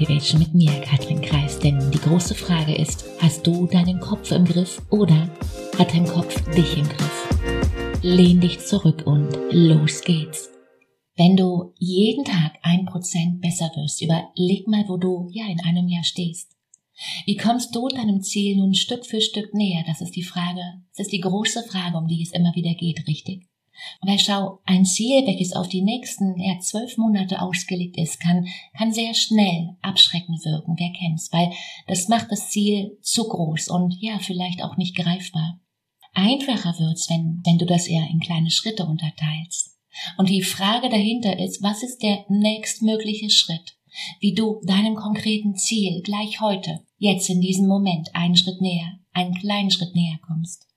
Motivation mit mir, Katrin Kreis. Denn die große Frage ist, hast du deinen Kopf im Griff oder hat dein Kopf dich im Griff? Lehn dich zurück und los geht's. Wenn du jeden Tag ein Prozent besser wirst, überleg mal, wo du ja in einem Jahr stehst. Wie kommst du deinem Ziel nun Stück für Stück näher? Das ist die Frage, das ist die große Frage, um die es immer wieder geht, richtig? Weil schau, ein Ziel, welches auf die nächsten ja, zwölf Monate ausgelegt ist, kann, kann sehr schnell abschreckend wirken, wer kennt's, weil das macht das Ziel zu groß und ja, vielleicht auch nicht greifbar. Einfacher wird's, wenn, wenn du das eher in kleine Schritte unterteilst. Und die Frage dahinter ist, was ist der nächstmögliche Schritt? Wie du deinem konkreten Ziel gleich heute, jetzt in diesem Moment, einen Schritt näher, einen kleinen Schritt näher kommst.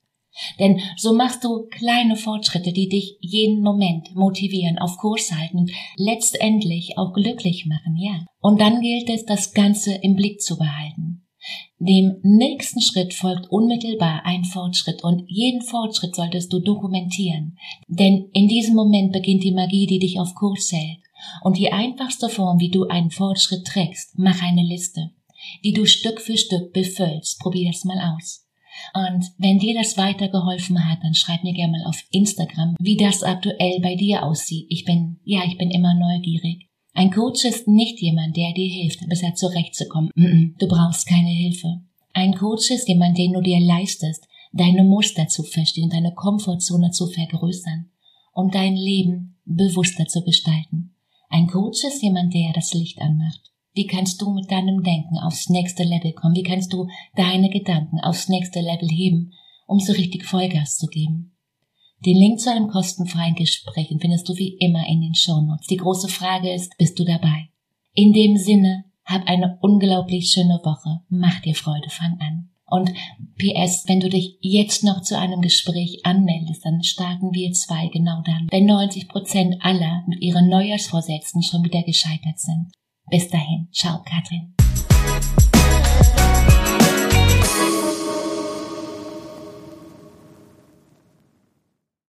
Denn so machst du kleine Fortschritte, die dich jeden Moment motivieren, auf Kurs halten und letztendlich auch glücklich machen, ja. Und dann gilt es, das Ganze im Blick zu behalten. Dem nächsten Schritt folgt unmittelbar ein Fortschritt und jeden Fortschritt solltest du dokumentieren. Denn in diesem Moment beginnt die Magie, die dich auf Kurs hält. Und die einfachste Form, wie du einen Fortschritt trägst, mach eine Liste, die du Stück für Stück befüllst. Probier es mal aus. Und wenn dir das weitergeholfen hat, dann schreib mir gerne mal auf Instagram, wie das aktuell bei dir aussieht. Ich bin, ja, ich bin immer neugierig. Ein Coach ist nicht jemand, der dir hilft, besser zurechtzukommen. Du brauchst keine Hilfe. Ein Coach ist jemand, den du dir leistest, deine Muster zu verstehen, deine Komfortzone zu vergrößern, um dein Leben bewusster zu gestalten. Ein Coach ist jemand, der das Licht anmacht. Wie kannst du mit deinem Denken aufs nächste Level kommen? Wie kannst du deine Gedanken aufs nächste Level heben, um so richtig Vollgas zu geben? Den Link zu einem kostenfreien Gespräch findest du wie immer in den Shownotes. Die große Frage ist, bist du dabei? In dem Sinne, hab eine unglaublich schöne Woche. Mach dir Freude, fang an. Und PS, wenn du dich jetzt noch zu einem Gespräch anmeldest, dann starten wir zwei genau dann, wenn 90 Prozent aller mit ihren Neujahrsvorsätzen schon wieder gescheitert sind. Bis dahin, ciao Katrin.